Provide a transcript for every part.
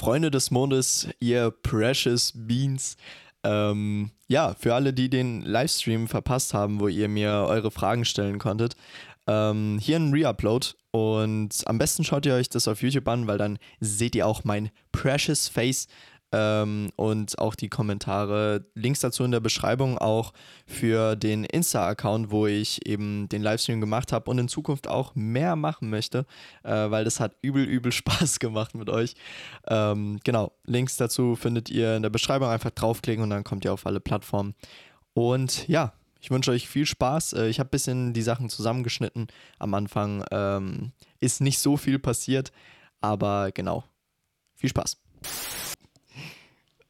Freunde des Mondes, ihr Precious Beans. Ähm, ja, für alle, die den Livestream verpasst haben, wo ihr mir eure Fragen stellen konntet, ähm, hier ein Reupload und am besten schaut ihr euch das auf YouTube an, weil dann seht ihr auch mein Precious Face ähm, und auch die Kommentare. Links dazu in der Beschreibung auch für den Insta-Account, wo ich eben den Livestream gemacht habe und in Zukunft auch mehr machen möchte, äh, weil das hat übel, übel Spaß gemacht mit euch. Ähm, genau, Links dazu findet ihr in der Beschreibung. Einfach draufklicken und dann kommt ihr auf alle Plattformen. Und ja, ich wünsche euch viel Spaß. Äh, ich habe ein bisschen die Sachen zusammengeschnitten. Am Anfang ähm, ist nicht so viel passiert, aber genau. Viel Spaß.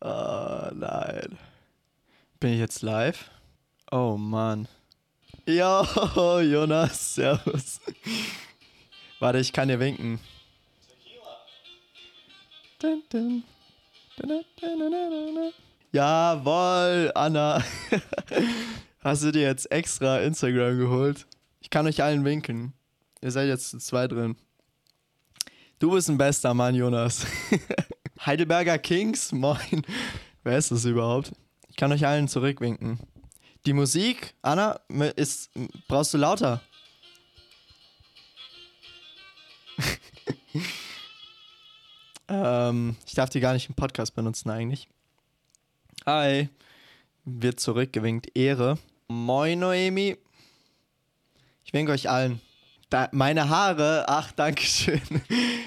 Oh nein. Bin ich jetzt live? Oh Mann. Ja, Jonas, servus. Warte, ich kann dir winken. Jawoll, Anna. Hast du dir jetzt extra Instagram geholt? Ich kann euch allen winken. Ihr seid jetzt zu zweit drin. Du bist ein bester Mann, Jonas. Heidelberger Kings, moin. Wer ist das überhaupt? Ich kann euch allen zurückwinken. Die Musik, Anna, ist. Brauchst du lauter? ähm, ich darf die gar nicht im Podcast benutzen eigentlich. Hi. Wird zurückgewinkt. Ehre. Moin, Noemi. Ich winke euch allen. Da, meine Haare, ach, danke schön.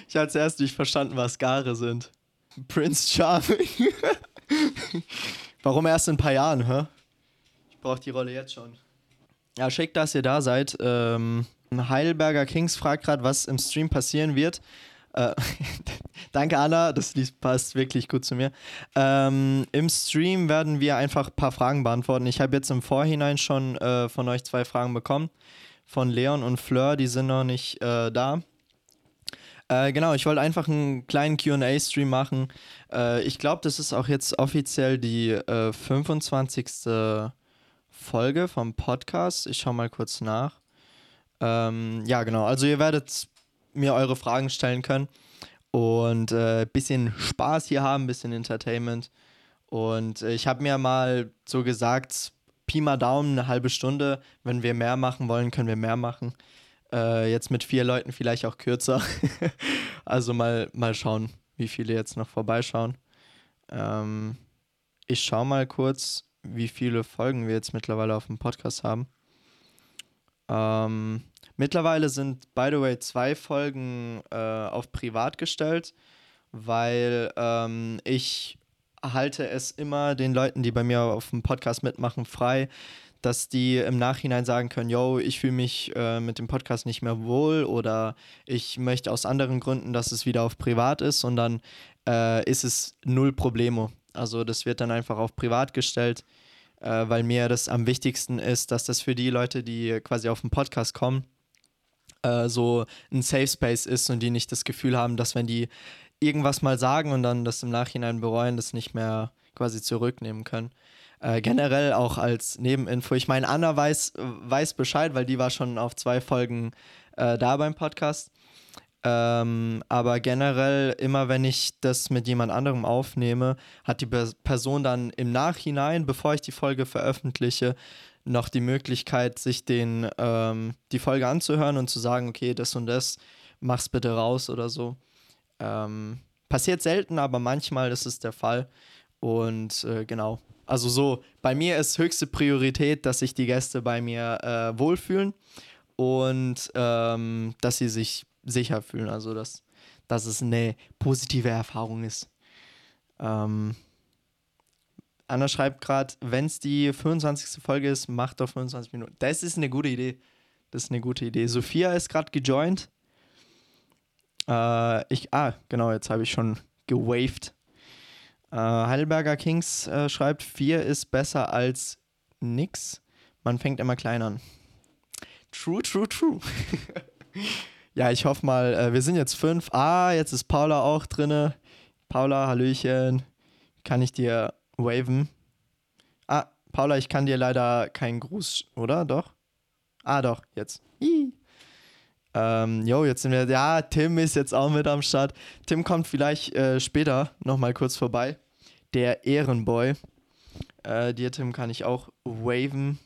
Ich habe zuerst nicht verstanden, was Gare sind. Prince Charming. Warum erst in ein paar Jahren, hä? Ich brauche die Rolle jetzt schon. Ja, schick, dass ihr da seid. Ähm, Heidelberger Kings fragt gerade, was im Stream passieren wird. Äh, danke, Anna, das passt wirklich gut zu mir. Ähm, Im Stream werden wir einfach ein paar Fragen beantworten. Ich habe jetzt im Vorhinein schon äh, von euch zwei Fragen bekommen. Von Leon und Fleur, die sind noch nicht äh, da. Äh, genau, ich wollte einfach einen kleinen QA-Stream machen. Äh, ich glaube, das ist auch jetzt offiziell die äh, 25. Folge vom Podcast. Ich schaue mal kurz nach. Ähm, ja, genau. Also, ihr werdet mir eure Fragen stellen können und ein äh, bisschen Spaß hier haben, ein bisschen Entertainment. Und äh, ich habe mir mal so gesagt, Pi mal Daumen, eine halbe Stunde. Wenn wir mehr machen wollen, können wir mehr machen. Äh, jetzt mit vier Leuten vielleicht auch kürzer. also mal, mal schauen, wie viele jetzt noch vorbeischauen. Ähm, ich schaue mal kurz, wie viele Folgen wir jetzt mittlerweile auf dem Podcast haben. Ähm, mittlerweile sind, by the way, zwei Folgen äh, auf privat gestellt, weil ähm, ich halte es immer den Leuten, die bei mir auf dem Podcast mitmachen, frei, dass die im Nachhinein sagen können, yo, ich fühle mich äh, mit dem Podcast nicht mehr wohl oder ich möchte aus anderen Gründen, dass es wieder auf privat ist und dann äh, ist es null Problemo. Also das wird dann einfach auf privat gestellt, äh, weil mir das am wichtigsten ist, dass das für die Leute, die quasi auf den Podcast kommen, äh, so ein Safe Space ist und die nicht das Gefühl haben, dass wenn die irgendwas mal sagen und dann das im Nachhinein bereuen, das nicht mehr quasi zurücknehmen können. Äh, generell auch als Nebeninfo. Ich meine, Anna weiß, weiß Bescheid, weil die war schon auf zwei Folgen äh, da beim Podcast. Ähm, aber generell, immer wenn ich das mit jemand anderem aufnehme, hat die Person dann im Nachhinein, bevor ich die Folge veröffentliche, noch die Möglichkeit, sich den, ähm, die Folge anzuhören und zu sagen, okay, das und das, mach's bitte raus oder so. Ähm, passiert selten, aber manchmal ist es der Fall. Und äh, genau, also so, bei mir ist höchste Priorität, dass sich die Gäste bei mir äh, wohlfühlen und ähm, dass sie sich sicher fühlen. Also dass, dass es eine positive Erfahrung ist. Ähm, Anna schreibt gerade, wenn es die 25. Folge ist, macht doch 25 Minuten. Das ist eine gute Idee. Das ist eine gute Idee. Sophia ist gerade gejoint. Äh, ich, ah, genau, jetzt habe ich schon gewaved. Äh, Heidelberger Kings äh, schreibt, 4 ist besser als nix. Man fängt immer klein an. True, true, true. ja, ich hoffe mal, äh, wir sind jetzt fünf. Ah, jetzt ist Paula auch drinne. Paula, Hallöchen. Kann ich dir waven? Ah, Paula, ich kann dir leider keinen Gruß, oder? Doch? Ah, doch, jetzt. Ähm, jetzt sind wir, ja, Tim ist jetzt auch mit am Start. Tim kommt vielleicht äh, später nochmal kurz vorbei. Der Ehrenboy. Äh, dir, Tim, kann ich auch waven.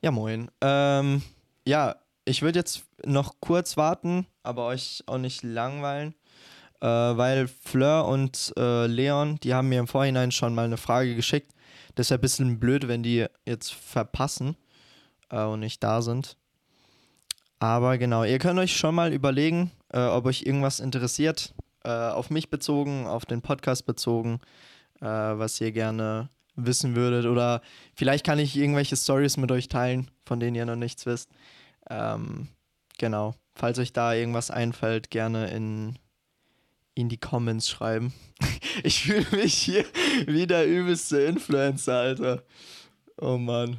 Ja, moin. Ähm, ja, ich würde jetzt noch kurz warten, aber euch auch nicht langweilen, äh, weil Fleur und äh, Leon, die haben mir im Vorhinein schon mal eine Frage geschickt. Das ist ja ein bisschen blöd, wenn die jetzt verpassen äh, und nicht da sind. Aber genau, ihr könnt euch schon mal überlegen, äh, ob euch irgendwas interessiert, äh, auf mich bezogen, auf den Podcast bezogen, äh, was ihr gerne wissen würdet. Oder vielleicht kann ich irgendwelche Stories mit euch teilen, von denen ihr noch nichts wisst. Ähm, genau, falls euch da irgendwas einfällt, gerne in, in die Comments schreiben. ich fühle mich hier wie der übelste Influencer, Alter. Oh Mann.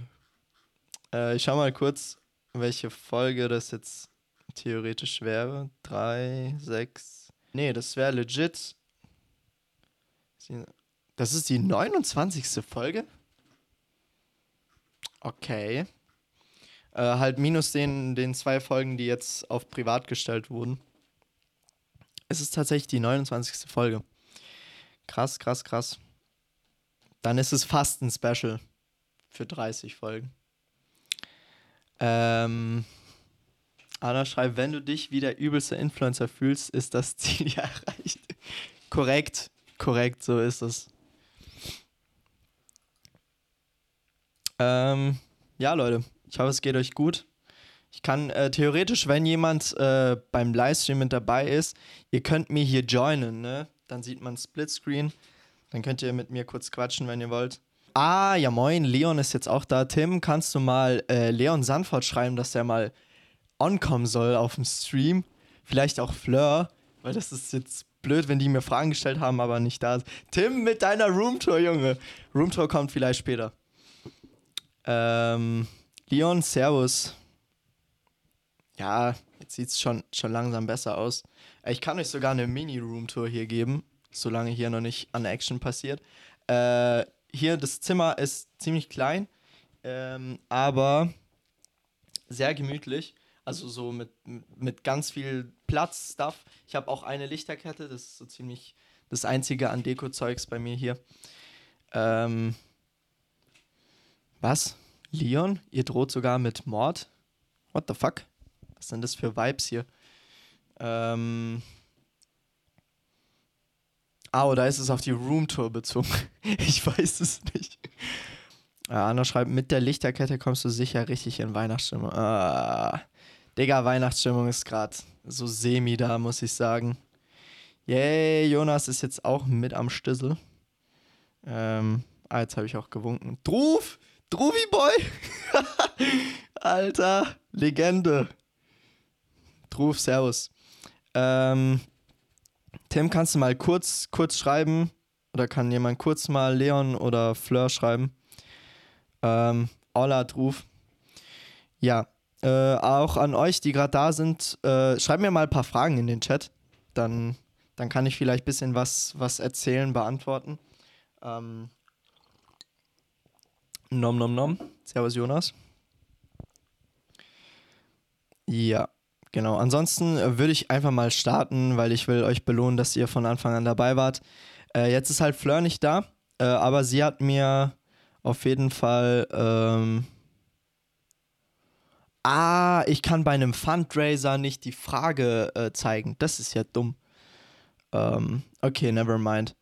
Äh, ich schau mal kurz, welche Folge das jetzt theoretisch wäre. Drei, sechs. Nee, das wäre legit. Das ist die 29. Folge? Okay. Äh, halt minus den, den zwei Folgen, die jetzt auf privat gestellt wurden. Es ist tatsächlich die 29. Folge. Krass, krass, krass. Dann ist es fast ein Special für 30 Folgen. Ähm, Anna schreibt, wenn du dich wie der übelste Influencer fühlst, ist das Ziel ja erreicht. korrekt, korrekt, so ist es. Ähm, ja, Leute, ich hoffe, es geht euch gut. Ich kann äh, theoretisch, wenn jemand äh, beim Livestream mit dabei ist, ihr könnt mir hier joinen, ne? Dann sieht man Splitscreen. Dann könnt ihr mit mir kurz quatschen, wenn ihr wollt. Ah, ja moin, Leon ist jetzt auch da. Tim, kannst du mal äh, Leon Sanford schreiben, dass der mal onkommen soll auf dem Stream? Vielleicht auch Fleur, weil das ist jetzt blöd, wenn die mir Fragen gestellt haben, aber nicht da ist. Tim mit deiner Roomtour, Junge. Roomtour kommt vielleicht später. Ähm, Leon, Servus. Ja, jetzt sieht es schon, schon langsam besser aus. Ich kann euch sogar eine Mini-Roomtour hier geben, solange hier noch nicht an Action passiert. Äh, hier das Zimmer ist ziemlich klein, ähm, aber sehr gemütlich. Also so mit, mit ganz viel Platz, Stuff. Ich habe auch eine Lichterkette, das ist so ziemlich das einzige an Deko-Zeugs bei mir hier. Ähm, was? Leon? Ihr droht sogar mit Mord? What the fuck? Was sind das für Vibes hier? Ähm, Ah, oder ist es auf die Roomtour bezogen? ich weiß es nicht. Ja, Anna schreibt, mit der Lichterkette kommst du sicher richtig in Weihnachtsstimmung. Ah, Digga, Weihnachtsstimmung ist gerade so semi da, muss ich sagen. Yay, Jonas ist jetzt auch mit am Stissel. Ähm, ah, jetzt habe ich auch gewunken. Druf! Druvi Boy! Alter, Legende. Druf, Servus. Ähm, Tim, kannst du mal kurz, kurz schreiben? Oder kann jemand kurz mal Leon oder Fleur schreiben? Ähm, Ollard Ruf. Ja, äh, auch an euch, die gerade da sind, äh, schreibt mir mal ein paar Fragen in den Chat. Dann, dann kann ich vielleicht ein bisschen was, was erzählen, beantworten. Ähm, nom nom nom. Servus Jonas. Ja. Genau, ansonsten äh, würde ich einfach mal starten, weil ich will euch belohnen, dass ihr von Anfang an dabei wart. Äh, jetzt ist halt Fleur nicht da, äh, aber sie hat mir auf jeden Fall... Ähm ah, ich kann bei einem Fundraiser nicht die Frage äh, zeigen. Das ist ja dumm. Ähm, okay, never mind.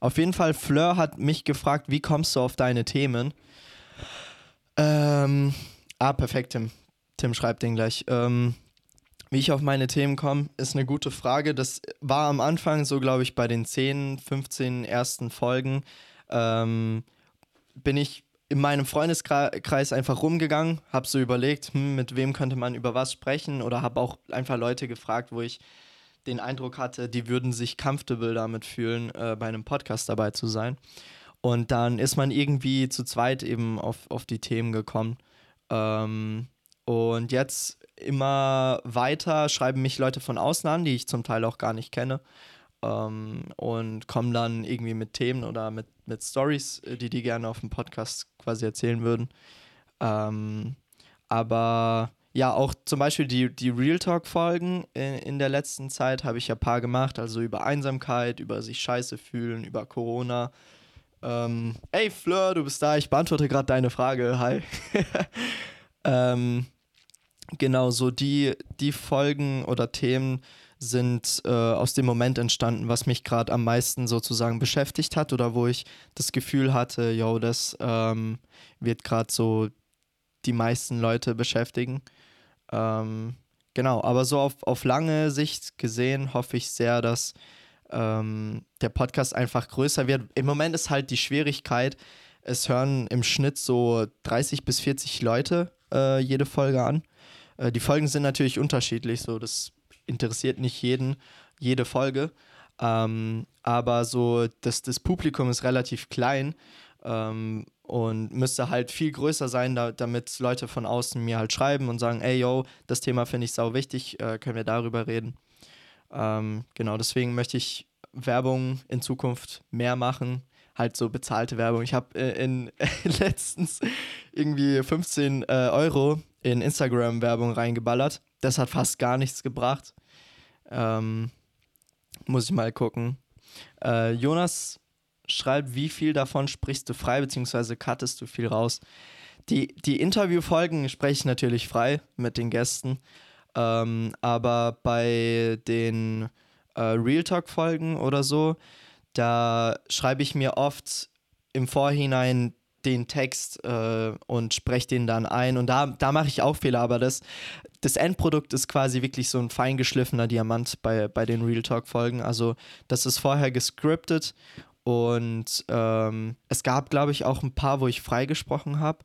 Auf jeden Fall, Fleur hat mich gefragt, wie kommst du auf deine Themen? Ähm, ah, perfekt, Tim. Tim schreibt den gleich. Ähm, wie ich auf meine Themen komme, ist eine gute Frage. Das war am Anfang so, glaube ich, bei den 10, 15 ersten Folgen. Ähm, bin ich in meinem Freundeskreis einfach rumgegangen, habe so überlegt, hm, mit wem könnte man über was sprechen oder habe auch einfach Leute gefragt, wo ich den Eindruck hatte, die würden sich comfortable damit fühlen, äh, bei einem Podcast dabei zu sein. Und dann ist man irgendwie zu zweit eben auf, auf die Themen gekommen. Ähm, und jetzt immer weiter schreiben mich Leute von außen an, die ich zum Teil auch gar nicht kenne. Ähm, und kommen dann irgendwie mit Themen oder mit, mit Stories, äh, die die gerne auf dem Podcast quasi erzählen würden. Ähm, aber ja, auch zum Beispiel die, die Real Talk-Folgen in, in der letzten Zeit habe ich ja ein paar gemacht, also über Einsamkeit, über sich scheiße fühlen, über Corona. Ähm, ey, Fleur, du bist da, ich beantworte gerade deine Frage. Hi. ähm, genau, so die, die Folgen oder Themen sind äh, aus dem Moment entstanden, was mich gerade am meisten sozusagen beschäftigt hat oder wo ich das Gefühl hatte, yo, das ähm, wird gerade so die meisten Leute beschäftigen. Ähm, genau, aber so auf, auf lange Sicht gesehen hoffe ich sehr, dass ähm, der Podcast einfach größer wird. Im Moment ist halt die Schwierigkeit, es hören im Schnitt so 30 bis 40 Leute äh, jede Folge an. Äh, die Folgen sind natürlich unterschiedlich, so das interessiert nicht jeden, jede Folge. Ähm, aber so das, das Publikum ist relativ klein ähm, und müsste halt viel größer sein, da, damit Leute von außen mir halt schreiben und sagen, ey yo, das Thema finde ich sau wichtig, äh, können wir darüber reden. Ähm, genau, deswegen möchte ich Werbung in Zukunft mehr machen, halt so bezahlte Werbung. Ich habe äh, in, letztens irgendwie 15 äh, Euro in Instagram-Werbung reingeballert. Das hat fast gar nichts gebracht. Ähm, muss ich mal gucken. Äh, Jonas schreibt, wie viel davon sprichst du frei, beziehungsweise cuttest du viel raus. Die, die Interviewfolgen spreche ich natürlich frei mit den Gästen, ähm, aber bei den äh, Real Talk-Folgen oder so, da schreibe ich mir oft im Vorhinein den Text äh, und spreche den dann ein. Und da, da mache ich auch Fehler, aber das, das Endprodukt ist quasi wirklich so ein feingeschliffener Diamant bei, bei den Real Talk-Folgen. Also das ist vorher gescriptet und ähm, es gab, glaube ich, auch ein paar, wo ich freigesprochen habe.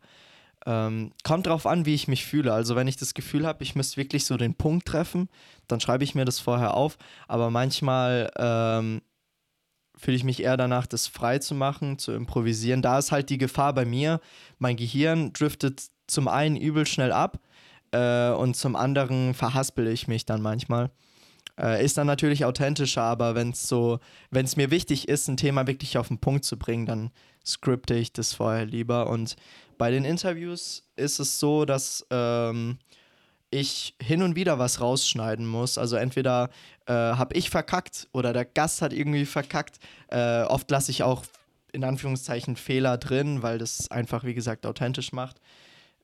Ähm, kommt drauf an, wie ich mich fühle. Also, wenn ich das Gefühl habe, ich müsste wirklich so den Punkt treffen, dann schreibe ich mir das vorher auf. Aber manchmal ähm, fühle ich mich eher danach, das frei zu machen, zu improvisieren. Da ist halt die Gefahr bei mir. Mein Gehirn driftet zum einen übel schnell ab äh, und zum anderen verhaspel ich mich dann manchmal. Äh, ist dann natürlich authentischer, aber wenn es so, wenn es mir wichtig ist, ein Thema wirklich auf den Punkt zu bringen, dann skripte ich das vorher lieber. Und bei den Interviews ist es so, dass ähm, ich hin und wieder was rausschneiden muss. Also entweder äh, habe ich verkackt oder der Gast hat irgendwie verkackt. Äh, oft lasse ich auch in Anführungszeichen Fehler drin, weil das einfach, wie gesagt, authentisch macht.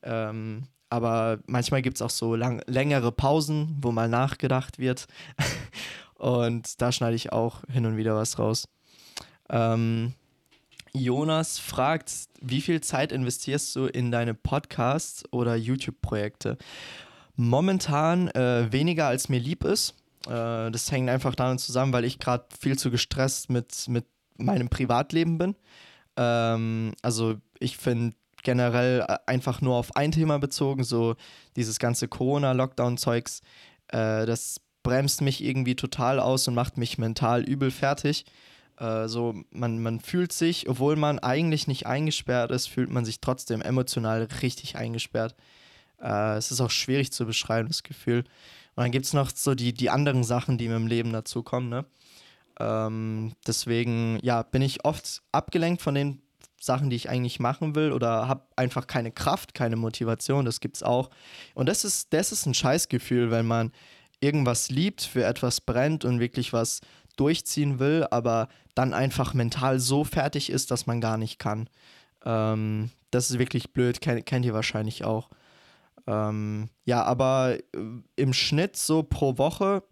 Ähm, aber manchmal gibt es auch so lang, längere Pausen, wo mal nachgedacht wird. und da schneide ich auch hin und wieder was raus. Ähm, Jonas fragt, wie viel Zeit investierst du in deine Podcasts oder YouTube-Projekte? Momentan äh, weniger als mir lieb ist. Äh, das hängt einfach damit zusammen, weil ich gerade viel zu gestresst mit, mit meinem Privatleben bin. Ähm, also ich finde generell äh, einfach nur auf ein Thema bezogen, so dieses ganze Corona-Lockdown-Zeugs, äh, das bremst mich irgendwie total aus und macht mich mental übel fertig. Äh, so, man, man fühlt sich, obwohl man eigentlich nicht eingesperrt ist, fühlt man sich trotzdem emotional richtig eingesperrt. Äh, es ist auch schwierig zu beschreiben, das Gefühl. Und dann gibt es noch so die, die anderen Sachen, die mir im Leben dazukommen, ne? Ähm, deswegen, ja, bin ich oft abgelenkt von den Sachen, die ich eigentlich machen will oder habe einfach keine Kraft, keine Motivation, das gibt's auch. Und das ist, das ist ein Scheißgefühl, wenn man irgendwas liebt, für etwas brennt und wirklich was durchziehen will, aber dann einfach mental so fertig ist, dass man gar nicht kann. Ähm, das ist wirklich blöd, kennt ihr wahrscheinlich auch. Ähm, ja, aber äh, im Schnitt so pro Woche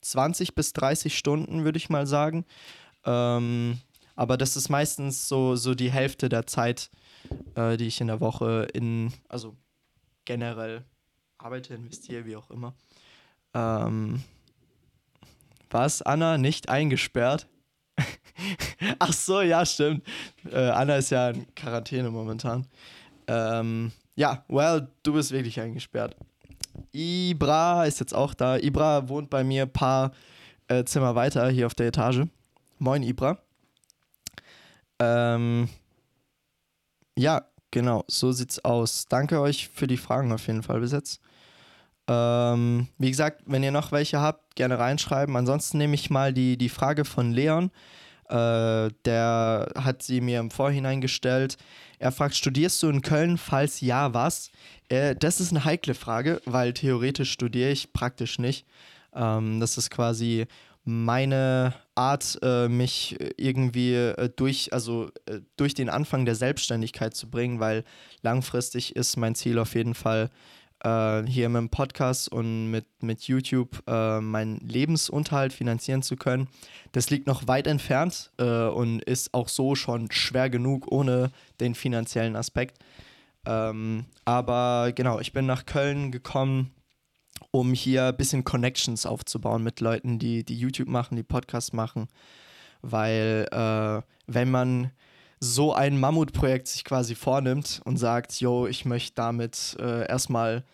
20 bis 30 Stunden, würde ich mal sagen. Ähm, aber das ist meistens so, so die Hälfte der Zeit, äh, die ich in der Woche in, also generell arbeite, investiere, wie auch immer. Ähm, was, Anna, nicht eingesperrt? Ach so, ja, stimmt. Äh, Anna ist ja in Quarantäne momentan. Ähm, ja, well, du bist wirklich eingesperrt. Ibra ist jetzt auch da. Ibra wohnt bei mir ein paar äh, Zimmer weiter hier auf der Etage. Moin, Ibra. Ähm, ja, genau, so sieht's aus. Danke euch für die Fragen auf jeden Fall bis jetzt. Ähm, wie gesagt, wenn ihr noch welche habt, gerne reinschreiben. Ansonsten nehme ich mal die, die Frage von Leon. Äh, der hat sie mir im Vorhinein gestellt. Er fragt, studierst du in Köln? Falls ja, was? Äh, das ist eine heikle Frage, weil theoretisch studiere ich praktisch nicht. Ähm, das ist quasi meine Art, äh, mich irgendwie äh, durch, also äh, durch den Anfang der Selbstständigkeit zu bringen, weil langfristig ist mein Ziel auf jeden Fall, äh, hier mit dem Podcast und mit, mit YouTube äh, meinen Lebensunterhalt finanzieren zu können. Das liegt noch weit entfernt äh, und ist auch so schon schwer genug ohne den finanziellen Aspekt. Ähm, aber genau, ich bin nach Köln gekommen, um hier ein bisschen Connections aufzubauen mit Leuten, die, die YouTube machen, die Podcasts machen. Weil äh, wenn man so ein Mammutprojekt sich quasi vornimmt und sagt, yo, ich möchte damit äh, erstmal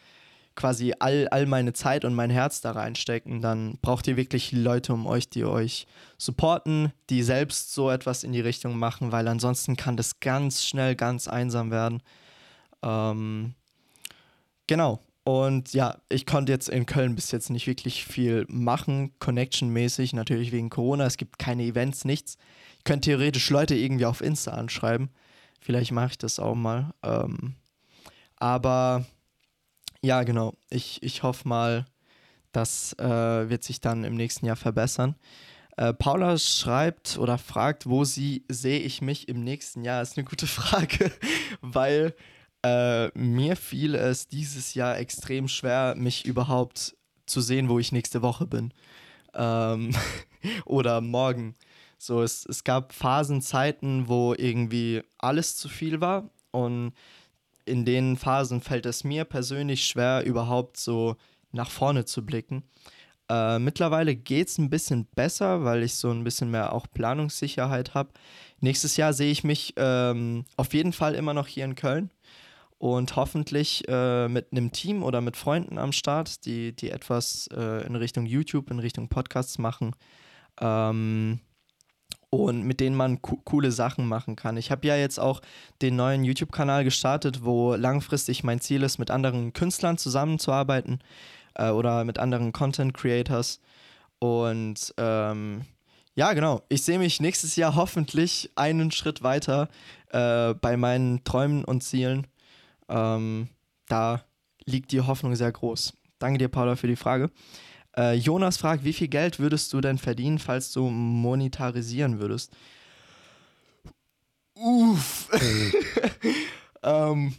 quasi all, all meine Zeit und mein Herz da reinstecken, dann braucht ihr wirklich Leute um euch, die euch supporten, die selbst so etwas in die Richtung machen, weil ansonsten kann das ganz schnell ganz einsam werden. Ähm, genau. Und ja, ich konnte jetzt in Köln bis jetzt nicht wirklich viel machen, connection-mäßig, natürlich wegen Corona. Es gibt keine Events, nichts. Könnte theoretisch Leute irgendwie auf Insta anschreiben. Vielleicht mache ich das auch mal. Ähm, aber ja, genau. Ich, ich hoffe mal, das äh, wird sich dann im nächsten Jahr verbessern. Äh, Paula schreibt oder fragt, wo sie sehe ich mich im nächsten Jahr? Ist eine gute Frage, weil äh, mir fiel es dieses Jahr extrem schwer, mich überhaupt zu sehen, wo ich nächste Woche bin. Ähm, oder morgen. So, es, es gab Phasenzeiten, wo irgendwie alles zu viel war. Und in den Phasen fällt es mir persönlich schwer, überhaupt so nach vorne zu blicken. Äh, mittlerweile geht es ein bisschen besser, weil ich so ein bisschen mehr auch Planungssicherheit habe. Nächstes Jahr sehe ich mich ähm, auf jeden Fall immer noch hier in Köln und hoffentlich äh, mit einem Team oder mit Freunden am Start, die, die etwas äh, in Richtung YouTube, in Richtung Podcasts machen ähm, und mit denen man co coole Sachen machen kann. Ich habe ja jetzt auch den neuen YouTube-Kanal gestartet, wo langfristig mein Ziel ist, mit anderen Künstlern zusammenzuarbeiten äh, oder mit anderen Content-Creators und ähm, ja, genau. Ich sehe mich nächstes Jahr hoffentlich einen Schritt weiter äh, bei meinen Träumen und Zielen ähm, da liegt die Hoffnung sehr groß. Danke dir, Paula, für die Frage. Äh, Jonas fragt, wie viel Geld würdest du denn verdienen, falls du monetarisieren würdest? Uff. ähm,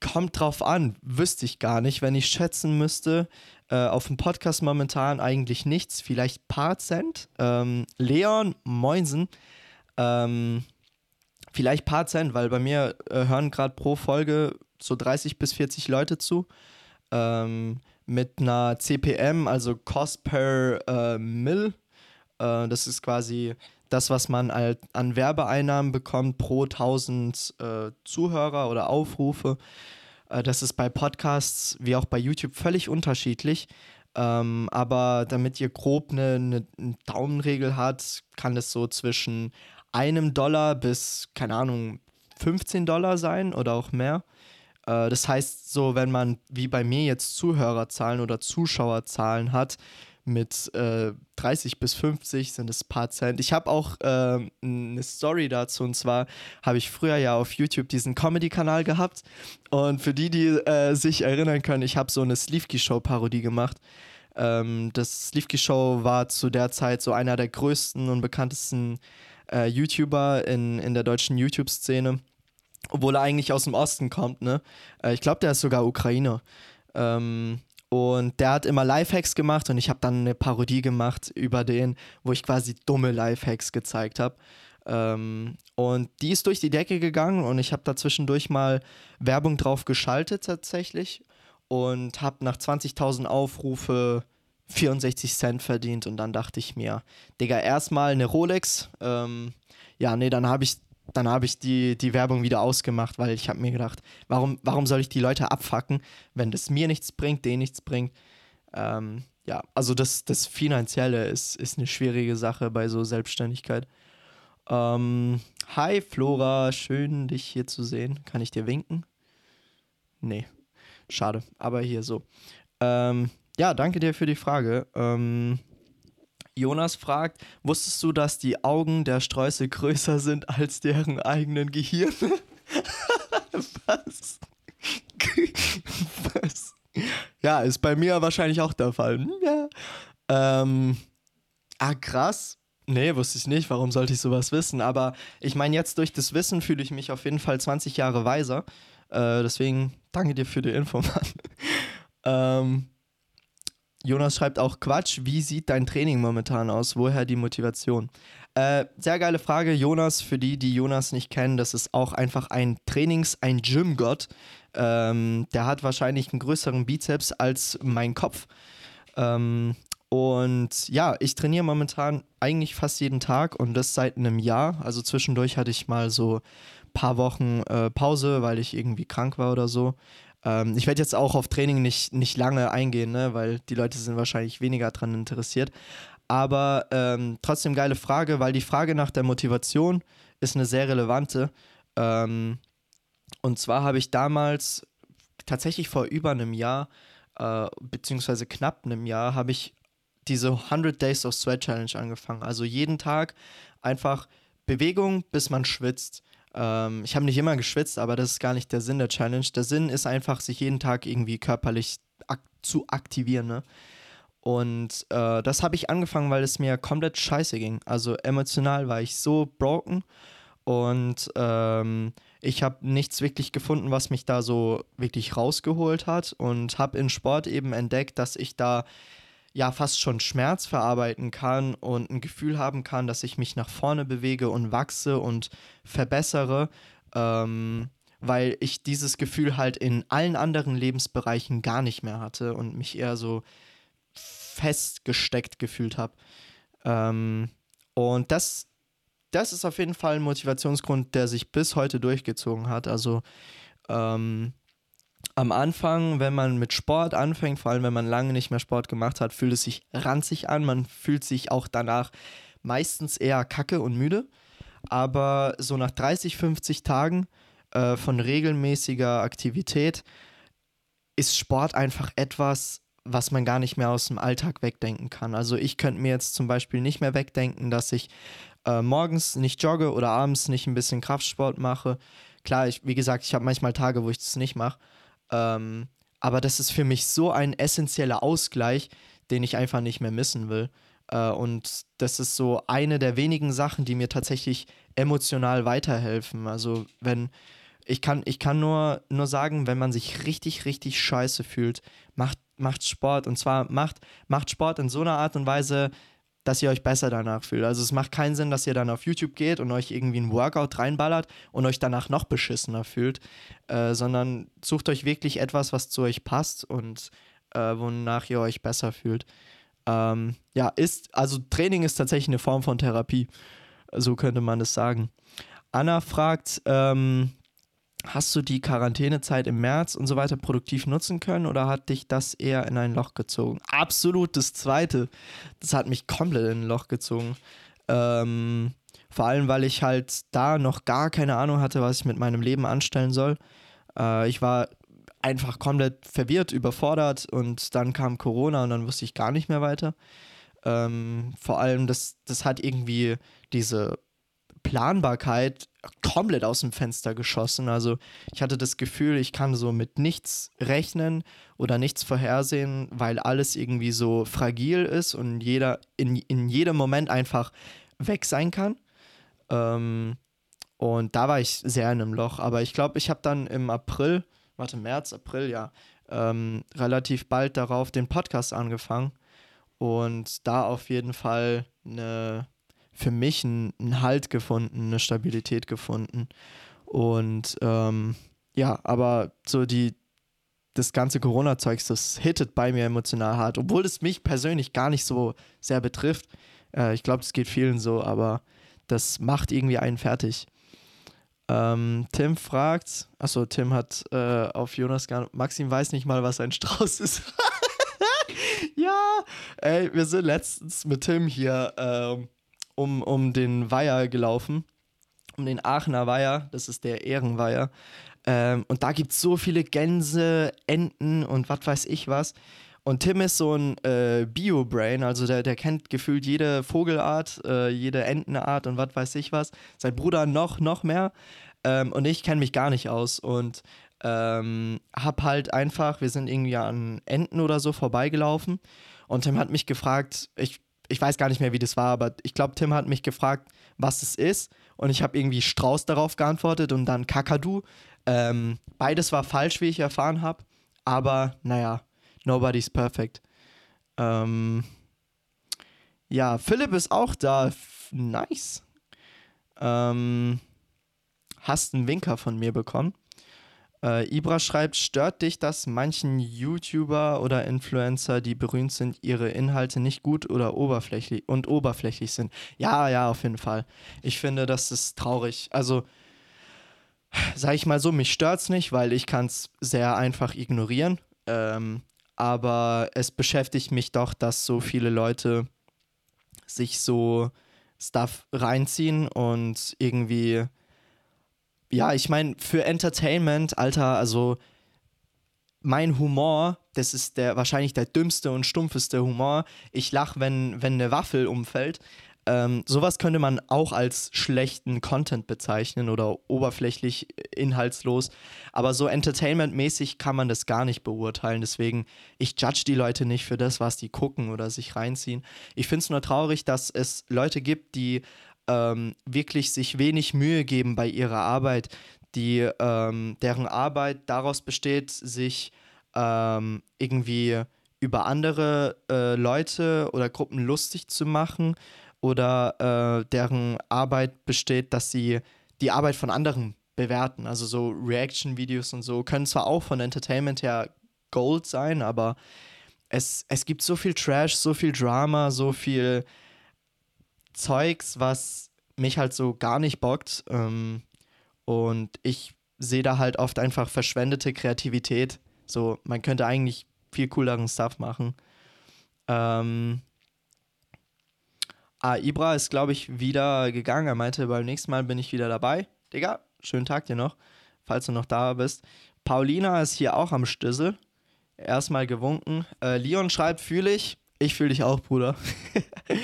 kommt drauf an, wüsste ich gar nicht. Wenn ich schätzen müsste, äh, auf dem Podcast momentan eigentlich nichts, vielleicht paar Cent. Ähm, Leon Moinsen, ähm, vielleicht paar Cent, weil bei mir äh, hören gerade pro Folge so 30 bis 40 Leute zu. Ähm, mit einer CPM, also Cost per äh, Mill. Äh, das ist quasi das, was man halt an Werbeeinnahmen bekommt pro 1000 äh, Zuhörer oder Aufrufe. Äh, das ist bei Podcasts wie auch bei YouTube völlig unterschiedlich. Ähm, aber damit ihr grob eine, eine, eine Daumenregel habt, kann es so zwischen einem Dollar bis, keine Ahnung, 15 Dollar sein oder auch mehr. Äh, das heißt, so, wenn man wie bei mir jetzt Zuhörerzahlen oder Zuschauerzahlen hat, mit äh, 30 bis 50 sind es paar Cent. Ich habe auch äh, eine Story dazu und zwar habe ich früher ja auf YouTube diesen Comedy-Kanal gehabt und für die, die äh, sich erinnern können, ich habe so eine Sleevky Show Parodie gemacht. Ähm, das Sleevky Show war zu der Zeit so einer der größten und bekanntesten äh, YouTuber in, in der deutschen YouTube-Szene, obwohl er eigentlich aus dem Osten kommt, ne? Äh, ich glaube, der ist sogar Ukrainer. Ähm, und der hat immer Lifehacks gemacht und ich habe dann eine Parodie gemacht über den, wo ich quasi dumme Lifehacks gezeigt habe. Ähm, und die ist durch die Decke gegangen und ich habe da zwischendurch mal Werbung drauf geschaltet tatsächlich und habe nach 20.000 Aufrufe 64 Cent verdient und dann dachte ich mir, Digga, erstmal eine Rolex. Ähm, ja, nee, dann habe ich, dann hab ich die, die Werbung wieder ausgemacht, weil ich habe mir gedacht, warum, warum soll ich die Leute abfacken, wenn das mir nichts bringt, denen nichts bringt. Ähm, ja, also das, das Finanzielle ist, ist eine schwierige Sache bei so Selbstständigkeit. Ähm, hi Flora, schön dich hier zu sehen. Kann ich dir winken? Nee, schade, aber hier so. Ähm, ja, danke dir für die Frage. Ähm, Jonas fragt, wusstest du, dass die Augen der Streusel größer sind als deren eigenen Gehirne? Was? Was? Ja, ist bei mir wahrscheinlich auch der Fall. Hm, ja. Ähm, ah, krass. Nee, wusste ich nicht. Warum sollte ich sowas wissen? Aber ich meine, jetzt durch das Wissen fühle ich mich auf jeden Fall 20 Jahre weiser. Äh, deswegen danke dir für die Info, Mann. ähm, Jonas schreibt auch Quatsch. Wie sieht dein Training momentan aus? Woher die Motivation? Äh, sehr geile Frage, Jonas. Für die, die Jonas nicht kennen, das ist auch einfach ein Trainings-, ein Gym-Gott. Ähm, der hat wahrscheinlich einen größeren Bizeps als mein Kopf. Ähm, und ja, ich trainiere momentan eigentlich fast jeden Tag und das seit einem Jahr. Also zwischendurch hatte ich mal so ein paar Wochen äh, Pause, weil ich irgendwie krank war oder so. Ähm, ich werde jetzt auch auf Training nicht, nicht lange eingehen, ne, weil die Leute sind wahrscheinlich weniger daran interessiert. Aber ähm, trotzdem geile Frage, weil die Frage nach der Motivation ist eine sehr relevante. Ähm, und zwar habe ich damals tatsächlich vor über einem Jahr, äh, beziehungsweise knapp einem Jahr, habe ich diese 100 Days of Sweat Challenge angefangen. Also jeden Tag einfach Bewegung, bis man schwitzt. Ähm, ich habe nicht immer geschwitzt, aber das ist gar nicht der Sinn der Challenge. Der Sinn ist einfach, sich jeden Tag irgendwie körperlich ak zu aktivieren. Ne? Und äh, das habe ich angefangen, weil es mir komplett scheiße ging. Also emotional war ich so broken und ähm, ich habe nichts wirklich gefunden, was mich da so wirklich rausgeholt hat und habe in Sport eben entdeckt, dass ich da ja fast schon Schmerz verarbeiten kann und ein Gefühl haben kann, dass ich mich nach vorne bewege und wachse und verbessere, ähm, weil ich dieses Gefühl halt in allen anderen Lebensbereichen gar nicht mehr hatte und mich eher so festgesteckt gefühlt habe. Ähm, und das, das ist auf jeden Fall ein Motivationsgrund, der sich bis heute durchgezogen hat. Also ähm, am Anfang, wenn man mit Sport anfängt, vor allem wenn man lange nicht mehr Sport gemacht hat, fühlt es sich ranzig an. Man fühlt sich auch danach meistens eher kacke und müde. Aber so nach 30, 50 Tagen äh, von regelmäßiger Aktivität ist Sport einfach etwas, was man gar nicht mehr aus dem Alltag wegdenken kann. Also ich könnte mir jetzt zum Beispiel nicht mehr wegdenken, dass ich äh, morgens nicht jogge oder abends nicht ein bisschen Kraftsport mache. Klar, ich, wie gesagt, ich habe manchmal Tage, wo ich das nicht mache. Ähm, aber das ist für mich so ein essentieller Ausgleich, den ich einfach nicht mehr missen will. Äh, und das ist so eine der wenigen Sachen, die mir tatsächlich emotional weiterhelfen. Also wenn ich kann, ich kann nur, nur sagen, wenn man sich richtig, richtig scheiße fühlt, macht macht Sport. Und zwar macht, macht Sport in so einer Art und Weise, dass ihr euch besser danach fühlt. Also es macht keinen Sinn, dass ihr dann auf YouTube geht und euch irgendwie ein Workout reinballert und euch danach noch beschissener fühlt, äh, sondern sucht euch wirklich etwas, was zu euch passt und äh, wonach ihr euch besser fühlt. Ähm, ja, ist, also Training ist tatsächlich eine Form von Therapie. So könnte man es sagen. Anna fragt, ähm, Hast du die Quarantänezeit im März und so weiter produktiv nutzen können oder hat dich das eher in ein Loch gezogen? Absolut das Zweite. Das hat mich komplett in ein Loch gezogen. Ähm, vor allem, weil ich halt da noch gar keine Ahnung hatte, was ich mit meinem Leben anstellen soll. Äh, ich war einfach komplett verwirrt, überfordert und dann kam Corona und dann wusste ich gar nicht mehr weiter. Ähm, vor allem, das, das hat irgendwie diese Planbarkeit komplett aus dem Fenster geschossen. Also ich hatte das Gefühl, ich kann so mit nichts rechnen oder nichts vorhersehen, weil alles irgendwie so fragil ist und jeder in, in jedem Moment einfach weg sein kann. Ähm, und da war ich sehr in einem Loch. Aber ich glaube, ich habe dann im April, warte, März, April, ja, ähm, relativ bald darauf den Podcast angefangen und da auf jeden Fall eine für mich einen Halt gefunden, eine Stabilität gefunden. Und ähm, ja, aber so die, das ganze Corona-Zeugs, das hittet bei mir emotional hart, obwohl es mich persönlich gar nicht so sehr betrifft. Äh, ich glaube, es geht vielen so, aber das macht irgendwie einen fertig. Ähm, Tim fragt, achso, Tim hat äh, auf Jonas gar Maxim weiß nicht mal, was ein Strauß ist. ja, ey, wir sind letztens mit Tim hier ähm, um, um den Weiher gelaufen, um den Aachener Weiher, das ist der Ehrenweiher. Ähm, und da gibt es so viele Gänse, Enten und was weiß ich was. Und Tim ist so ein äh, Bio-Brain, also der, der kennt gefühlt jede Vogelart, äh, jede Entenart und was weiß ich was. Sein Bruder noch, noch mehr. Ähm, und ich kenne mich gar nicht aus. Und ähm, hab halt einfach, wir sind irgendwie an Enten oder so vorbeigelaufen. Und Tim hat mich gefragt, ich, ich weiß gar nicht mehr, wie das war, aber ich glaube, Tim hat mich gefragt, was es ist. Und ich habe irgendwie Strauß darauf geantwortet und dann Kakadu. Ähm, beides war falsch, wie ich erfahren habe. Aber naja, nobody's perfect. Ähm, ja, Philipp ist auch da. Nice. Ähm, hast einen Winker von mir bekommen. Äh, Ibra schreibt, stört dich, dass manchen YouTuber oder Influencer, die berühmt sind, ihre Inhalte nicht gut oder oberflächlich und oberflächlich sind? Ja, ja, auf jeden Fall. Ich finde, das ist traurig. Also, sag ich mal so, mich stört es nicht, weil ich kann es sehr einfach ignorieren. Ähm, aber es beschäftigt mich doch, dass so viele Leute sich so Stuff reinziehen und irgendwie, ja, ich meine, für Entertainment, Alter, also mein Humor, das ist der wahrscheinlich der dümmste und stumpfeste Humor. Ich lache, wenn, wenn eine Waffel umfällt. Ähm, sowas könnte man auch als schlechten Content bezeichnen oder oberflächlich äh, inhaltslos. Aber so entertainmentmäßig kann man das gar nicht beurteilen. Deswegen, ich judge die Leute nicht für das, was die gucken oder sich reinziehen. Ich finde es nur traurig, dass es Leute gibt, die ähm, wirklich sich wenig Mühe geben bei ihrer Arbeit, die ähm, deren Arbeit daraus besteht, sich ähm, irgendwie über andere äh, Leute oder Gruppen lustig zu machen oder äh, deren Arbeit besteht, dass sie die Arbeit von anderen bewerten. Also so Reaction-Videos und so können zwar auch von Entertainment her Gold sein, aber es, es gibt so viel Trash, so viel Drama, so viel Zeugs, was mich halt so gar nicht bockt. Ähm, und ich sehe da halt oft einfach verschwendete Kreativität. So, man könnte eigentlich viel cooleren Stuff machen. Ähm, Ah, Ibra ist, glaube ich, wieder gegangen. Er meinte, beim nächsten Mal bin ich wieder dabei. Digga, schönen Tag dir noch, falls du noch da bist. Paulina ist hier auch am Stüssel. Erstmal gewunken. Äh, Leon schreibt, fühle ich. Ich fühle dich auch, Bruder.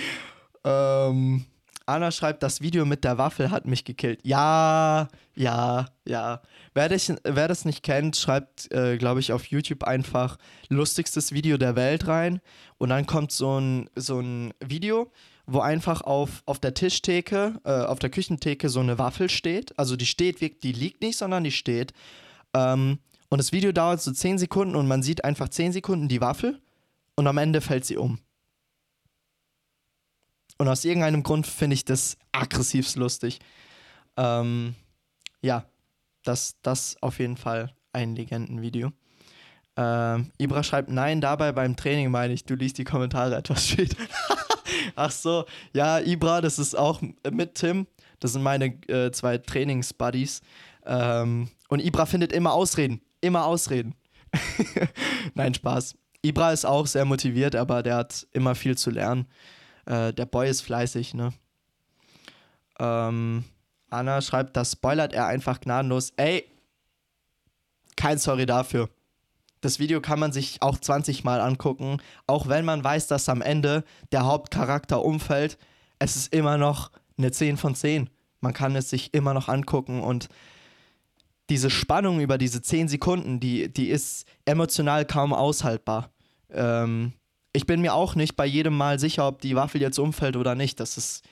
ähm, Anna schreibt, das Video mit der Waffel hat mich gekillt. Ja, ja, ja. Wer, dich, wer das nicht kennt, schreibt, äh, glaube ich, auf YouTube einfach lustigstes Video der Welt rein. Und dann kommt so ein, so ein Video wo einfach auf, auf der Tischtheke, äh, auf der Küchentheke so eine Waffel steht. Also die steht, die liegt nicht, sondern die steht. Ähm, und das Video dauert so 10 Sekunden und man sieht einfach 10 Sekunden die Waffel und am Ende fällt sie um. Und aus irgendeinem Grund finde ich das aggressivst lustig. Ähm, ja, das, das auf jeden Fall ein Legendenvideo. Ähm, Ibra schreibt, nein, dabei beim Training meine ich, du liest die Kommentare etwas spät. Ach so, ja, Ibra, das ist auch mit Tim. Das sind meine äh, zwei Trainingsbuddies. Ähm, und Ibra findet immer Ausreden. Immer Ausreden. Nein, Spaß. Ibra ist auch sehr motiviert, aber der hat immer viel zu lernen. Äh, der Boy ist fleißig, ne? Ähm, Anna schreibt, das spoilert er einfach gnadenlos. Ey, kein Sorry dafür. Das Video kann man sich auch 20 Mal angucken, auch wenn man weiß, dass am Ende der Hauptcharakter umfällt. Es ist immer noch eine 10 von 10. Man kann es sich immer noch angucken und diese Spannung über diese 10 Sekunden, die, die ist emotional kaum aushaltbar. Ähm, ich bin mir auch nicht bei jedem Mal sicher, ob die Waffel jetzt umfällt oder nicht. Das ist,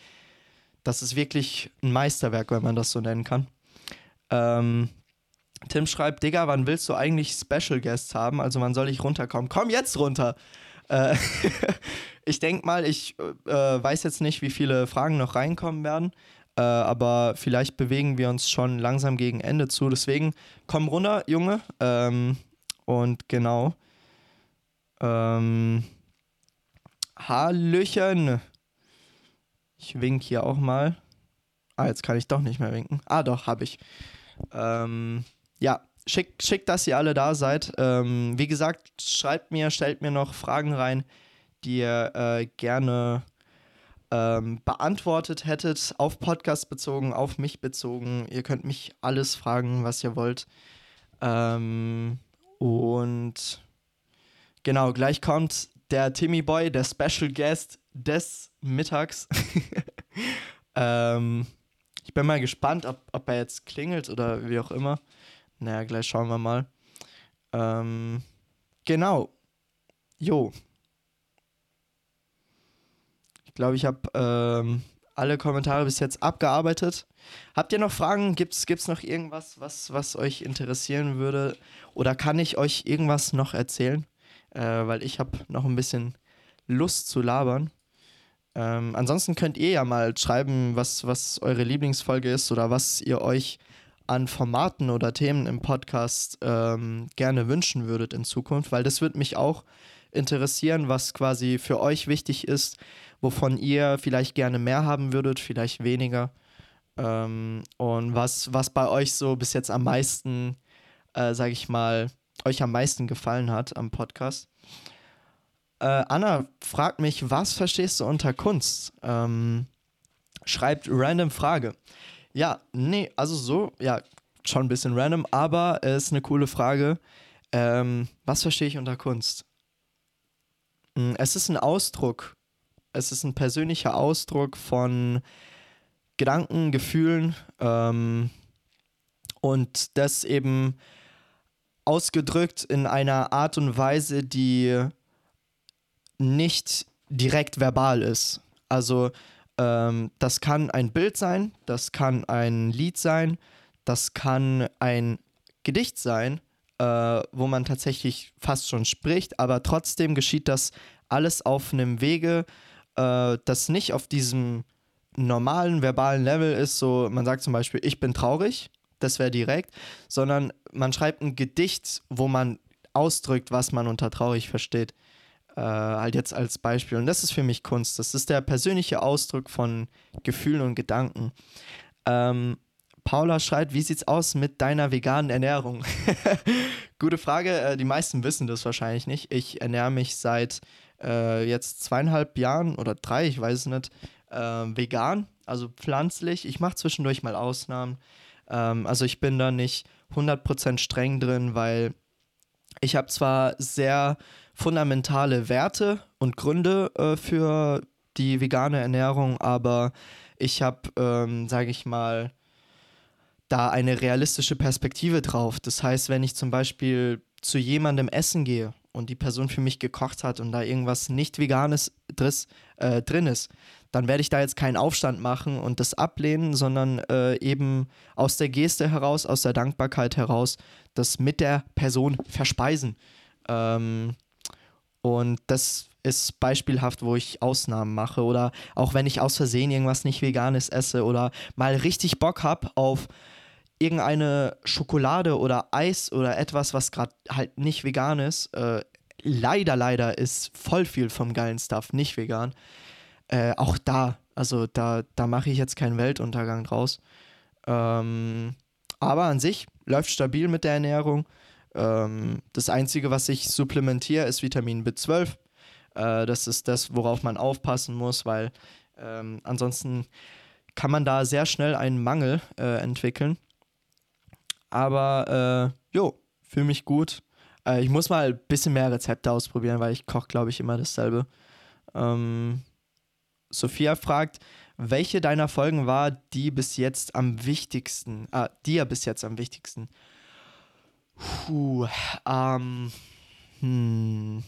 das ist wirklich ein Meisterwerk, wenn man das so nennen kann. Ähm, Tim schreibt, Digga, wann willst du eigentlich Special Guests haben? Also wann soll ich runterkommen? Komm jetzt runter! Äh, ich denke mal, ich äh, weiß jetzt nicht, wie viele Fragen noch reinkommen werden, äh, aber vielleicht bewegen wir uns schon langsam gegen Ende zu. Deswegen komm runter, Junge. Ähm, und genau. Ähm, Hallöchen. Ich wink hier auch mal. Ah, jetzt kann ich doch nicht mehr winken. Ah, doch, habe ich. Ähm, ja, schickt, schick, dass ihr alle da seid. Ähm, wie gesagt, schreibt mir, stellt mir noch Fragen rein, die ihr äh, gerne ähm, beantwortet hättet, auf Podcast bezogen, auf mich bezogen. Ihr könnt mich alles fragen, was ihr wollt. Ähm, und Genau, gleich kommt der Timmy Boy, der Special Guest des Mittags. ähm, ich bin mal gespannt, ob, ob er jetzt klingelt oder wie auch immer. Naja, gleich schauen wir mal. Ähm, genau. Jo. Ich glaube, ich habe ähm, alle Kommentare bis jetzt abgearbeitet. Habt ihr noch Fragen? Gibt es noch irgendwas, was, was euch interessieren würde? Oder kann ich euch irgendwas noch erzählen? Äh, weil ich habe noch ein bisschen Lust zu labern. Ähm, ansonsten könnt ihr ja mal schreiben, was, was eure Lieblingsfolge ist oder was ihr euch an Formaten oder Themen im Podcast ähm, gerne wünschen würdet in Zukunft, weil das würde mich auch interessieren, was quasi für euch wichtig ist, wovon ihr vielleicht gerne mehr haben würdet, vielleicht weniger. Ähm, und was, was bei euch so bis jetzt am meisten, äh, sag ich mal, euch am meisten gefallen hat am Podcast. Äh, Anna fragt mich, was verstehst du unter Kunst? Ähm, schreibt random Frage. Ja, nee, also so, ja, schon ein bisschen random, aber es ist eine coole Frage. Ähm, was verstehe ich unter Kunst? Hm, es ist ein Ausdruck, es ist ein persönlicher Ausdruck von Gedanken, Gefühlen ähm, und das eben ausgedrückt in einer Art und Weise, die nicht direkt verbal ist. Also ähm, das kann ein Bild sein, das kann ein Lied sein, das kann ein Gedicht sein, äh, wo man tatsächlich fast schon spricht, aber trotzdem geschieht das alles auf einem Wege, äh, das nicht auf diesem normalen verbalen Level ist, so man sagt zum Beispiel, ich bin traurig, das wäre direkt, sondern man schreibt ein Gedicht, wo man ausdrückt, was man unter traurig versteht. Äh, halt jetzt als Beispiel. Und das ist für mich Kunst. Das ist der persönliche Ausdruck von Gefühlen und Gedanken. Ähm, Paula schreibt, wie sieht's aus mit deiner veganen Ernährung? Gute Frage. Äh, die meisten wissen das wahrscheinlich nicht. Ich ernähre mich seit äh, jetzt zweieinhalb Jahren oder drei, ich weiß es nicht, äh, vegan, also pflanzlich. Ich mache zwischendurch mal Ausnahmen. Ähm, also ich bin da nicht 100% streng drin, weil ich habe zwar sehr fundamentale Werte und Gründe äh, für die vegane Ernährung, aber ich habe, ähm, sage ich mal, da eine realistische Perspektive drauf. Das heißt, wenn ich zum Beispiel zu jemandem essen gehe und die Person für mich gekocht hat und da irgendwas nicht Veganes dris, äh, drin ist, dann werde ich da jetzt keinen Aufstand machen und das ablehnen, sondern äh, eben aus der Geste heraus, aus der Dankbarkeit heraus, das mit der Person verspeisen. Ähm, und das ist beispielhaft, wo ich Ausnahmen mache oder auch wenn ich aus Versehen irgendwas nicht Veganes esse oder mal richtig Bock habe auf irgendeine Schokolade oder Eis oder etwas, was gerade halt nicht vegan ist. Äh, leider, leider ist voll viel vom geilen Stuff nicht vegan. Äh, auch da, also da, da mache ich jetzt keinen Weltuntergang draus. Ähm, aber an sich läuft stabil mit der Ernährung. Ähm, das Einzige, was ich supplementiere, ist Vitamin B12. Äh, das ist das, worauf man aufpassen muss, weil ähm, ansonsten kann man da sehr schnell einen Mangel äh, entwickeln. Aber äh, jo, fühle mich gut. Äh, ich muss mal ein bisschen mehr Rezepte ausprobieren, weil ich koche, glaube ich, immer dasselbe. Ähm, Sophia fragt, welche deiner Folgen war die bis jetzt am wichtigsten? Ah, dir bis jetzt am wichtigsten? Puh, ähm, hm.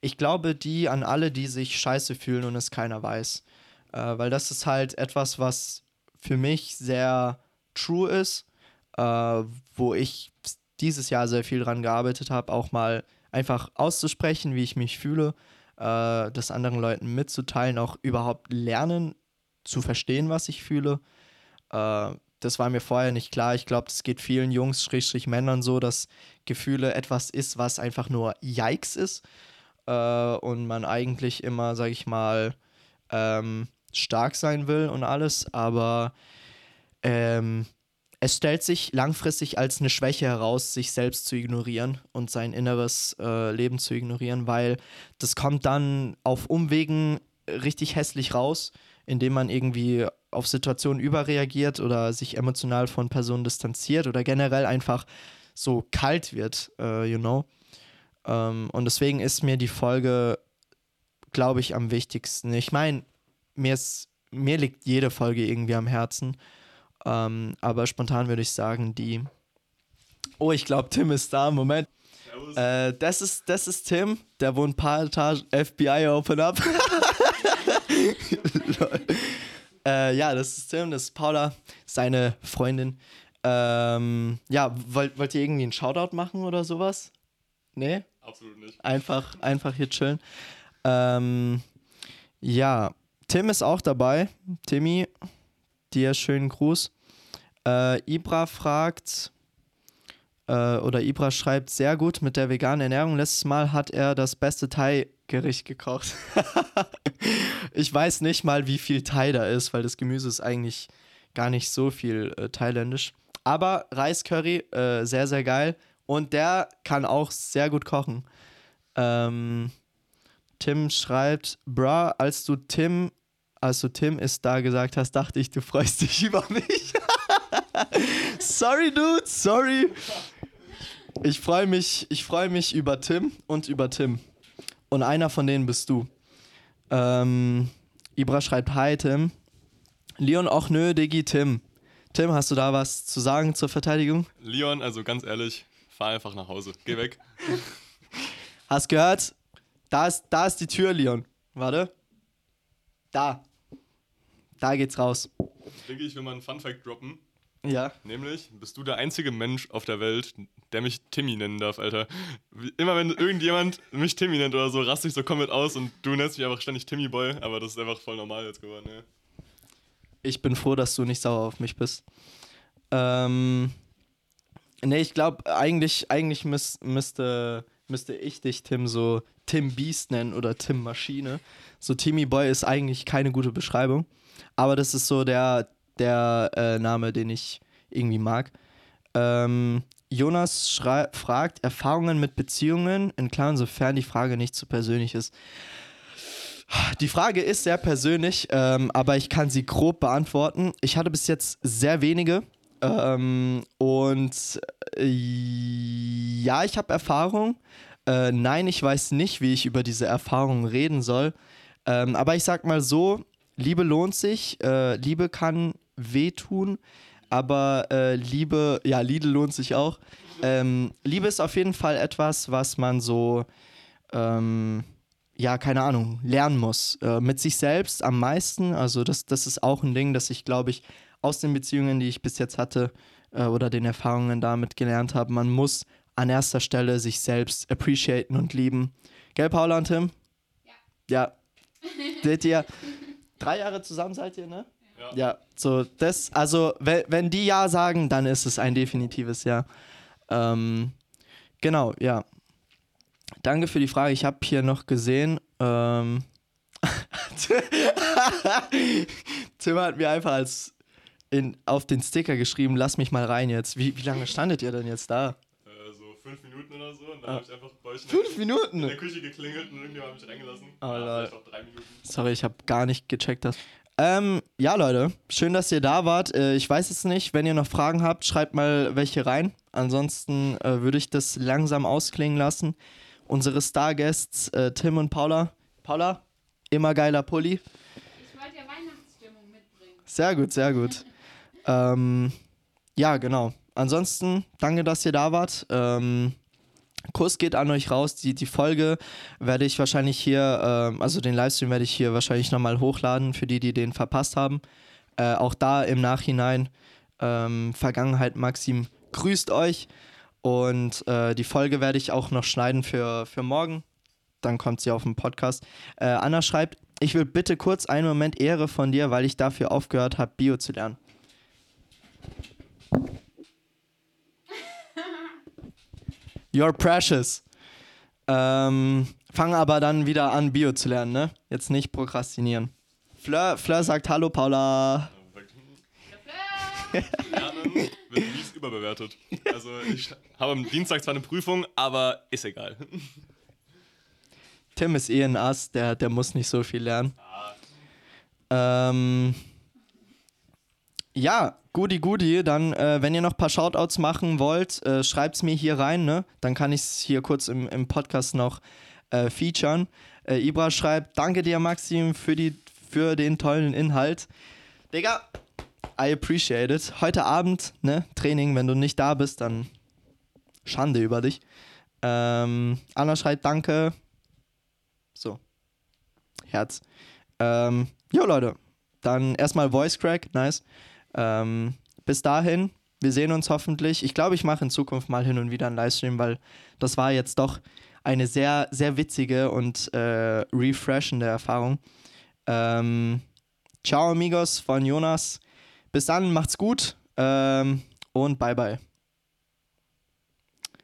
Ich glaube, die an alle, die sich scheiße fühlen und es keiner weiß. Äh, weil das ist halt etwas, was für mich sehr true ist, äh, wo ich dieses Jahr sehr viel dran gearbeitet habe, auch mal einfach auszusprechen, wie ich mich fühle, äh, das anderen Leuten mitzuteilen, auch überhaupt lernen zu verstehen, was ich fühle. Äh, das war mir vorher nicht klar. Ich glaube, das geht vielen Jungs, Schrägstrich Männern so, dass Gefühle etwas ist, was einfach nur Yikes ist. Äh, und man eigentlich immer, sag ich mal, ähm, stark sein will und alles. Aber ähm, es stellt sich langfristig als eine Schwäche heraus, sich selbst zu ignorieren und sein inneres äh, Leben zu ignorieren, weil das kommt dann auf Umwegen richtig hässlich raus, indem man irgendwie auf Situationen überreagiert oder sich emotional von Personen distanziert oder generell einfach so kalt wird, uh, you know. Ähm, und deswegen ist mir die Folge, glaube ich, am wichtigsten. Ich meine, mir, mir liegt jede Folge irgendwie am Herzen. Ähm, aber spontan würde ich sagen, die. Oh, ich glaube, Tim ist da. Moment. Äh, das, ist, das ist Tim. Der wohnt ein paar Etagen. FBI Open Up. äh, ja, das ist Tim. Das ist Paula, seine Freundin. Ähm, ja, wollt, wollt ihr irgendwie einen Shoutout machen oder sowas? Nee? Absolut nicht. Einfach, einfach hier chillen. Ähm, ja, Tim ist auch dabei. Timmy, dir schönen Gruß. Äh, Ibra fragt, äh, oder Ibra schreibt, sehr gut mit der veganen Ernährung. Letztes Mal hat er das beste Thai-Gericht gekocht. ich weiß nicht mal, wie viel Thai da ist, weil das Gemüse ist eigentlich gar nicht so viel äh, thailändisch. Aber Reiscurry, äh, sehr, sehr geil. Und der kann auch sehr gut kochen. Ähm, Tim schreibt, bra, als du Tim, als du Tim ist da gesagt hast, dachte ich, du freust dich über mich. sorry, dude, sorry. Ich freue mich, ich freue mich über Tim und über Tim. Und einer von denen bist du. Ähm, Ibra schreibt, hi Tim. Leon, auch nö, Diggi, Tim. Tim, hast du da was zu sagen zur Verteidigung? Leon, also ganz ehrlich, fahr einfach nach Hause. Geh weg. Hast gehört? Da ist, da ist die Tür, Leon. Warte. Da. Da geht's raus. Denke ich, will mal einen Funfact droppen. Ja. Nämlich, bist du der einzige Mensch auf der Welt, der mich Timmy nennen darf, Alter. Immer wenn irgendjemand mich Timmy nennt oder so, raste ich so komplett aus und du nennst mich einfach ständig Timmy Boy, aber das ist einfach voll normal jetzt geworden, ja. Ich bin froh, dass du nicht sauer auf mich bist. Ähm. Nee, ich glaube, eigentlich, eigentlich müß, müsste, müsste ich dich, Tim, so Tim Beast nennen oder Tim Maschine. So Timmy Boy ist eigentlich keine gute Beschreibung. Aber das ist so der, der äh, Name, den ich irgendwie mag. Ähm, Jonas fragt Erfahrungen mit Beziehungen, in Klammern, sofern die Frage nicht zu persönlich ist. Die Frage ist sehr persönlich, ähm, aber ich kann sie grob beantworten. Ich hatte bis jetzt sehr wenige. Ähm, und äh, ja, ich habe Erfahrung. Äh, nein, ich weiß nicht, wie ich über diese Erfahrung reden soll. Ähm, aber ich sag mal so: Liebe lohnt sich. Äh, Liebe kann wehtun. Aber äh, Liebe, ja, Liebe lohnt sich auch. Ähm, Liebe ist auf jeden Fall etwas, was man so, ähm, ja, keine Ahnung, lernen muss. Äh, mit sich selbst am meisten. Also, das, das ist auch ein Ding, das ich, glaube ich, aus den Beziehungen, die ich bis jetzt hatte äh, oder den Erfahrungen damit gelernt habe. Man muss an erster Stelle sich selbst appreciaten und lieben. Gell, Paula und Tim? Ja. Ja. Seht ihr? Drei Jahre zusammen seid ihr, ne? Ja. ja. So, das, also, wenn, wenn die Ja sagen, dann ist es ein definitives Ja. Ähm, genau, ja. Danke für die Frage. Ich habe hier noch gesehen, ähm, Tim hat mir einfach als in, auf den Sticker geschrieben, lass mich mal rein jetzt. Wie, wie lange standet ihr denn jetzt da? Äh, so fünf Minuten oder so. Und dann ah. habe ich einfach bei euch fünf Minuten? in der Küche geklingelt und irgendjemand hat mich reingelassen. Oh, ja, vielleicht auch drei Minuten. Sorry, ich habe gar nicht gecheckt, dass. Ähm, ja, Leute, schön, dass ihr da wart. Äh, ich weiß es nicht, wenn ihr noch Fragen habt, schreibt mal welche rein. Ansonsten äh, würde ich das langsam ausklingen lassen. Unsere Starguests, äh, Tim und Paula. Paula, immer geiler Pulli. Ich wollte ja Weihnachtsstimmung mitbringen. Sehr gut, sehr gut. Ähm, ja, genau. Ansonsten, danke, dass ihr da wart. Ähm, Kuss geht an euch raus. Die, die Folge werde ich wahrscheinlich hier, ähm, also den Livestream werde ich hier wahrscheinlich nochmal hochladen für die, die den verpasst haben. Äh, auch da im Nachhinein, ähm, Vergangenheit Maxim grüßt euch. Und äh, die Folge werde ich auch noch schneiden für, für morgen. Dann kommt sie auf dem Podcast. Äh, Anna schreibt, ich will bitte kurz einen Moment Ehre von dir, weil ich dafür aufgehört habe, Bio zu lernen. You're precious. Ähm, fang aber dann wieder an, Bio zu lernen, ne? Jetzt nicht prokrastinieren. Fleur, Fleur sagt Hallo, Paula. Lernen wird mies überbewertet. Also ich habe am Dienstag zwar eine Prüfung, aber ist egal. Tim ist eh ein Ass, der, der muss nicht so viel lernen. Ah. Ähm, Ja, Goody Goody. Dann, äh, wenn ihr noch ein paar Shoutouts machen wollt, äh, es mir hier rein, ne? Dann kann ich es hier kurz im, im Podcast noch äh, featuren. Äh, Ibra schreibt: Danke dir, Maxim, für, die, für den tollen Inhalt. Digga, I appreciate it. Heute Abend, ne? Training, wenn du nicht da bist, dann Schande über dich. Ähm, Anna schreibt: Danke. So. Herz. Ähm, jo, Leute. Dann erstmal Voice Crack, nice. Ähm, bis dahin, wir sehen uns hoffentlich. Ich glaube, ich mache in Zukunft mal hin und wieder einen Livestream, weil das war jetzt doch eine sehr, sehr witzige und äh, refreshende Erfahrung. Ähm, ciao, amigos von Jonas. Bis dann, macht's gut ähm, und bye bye.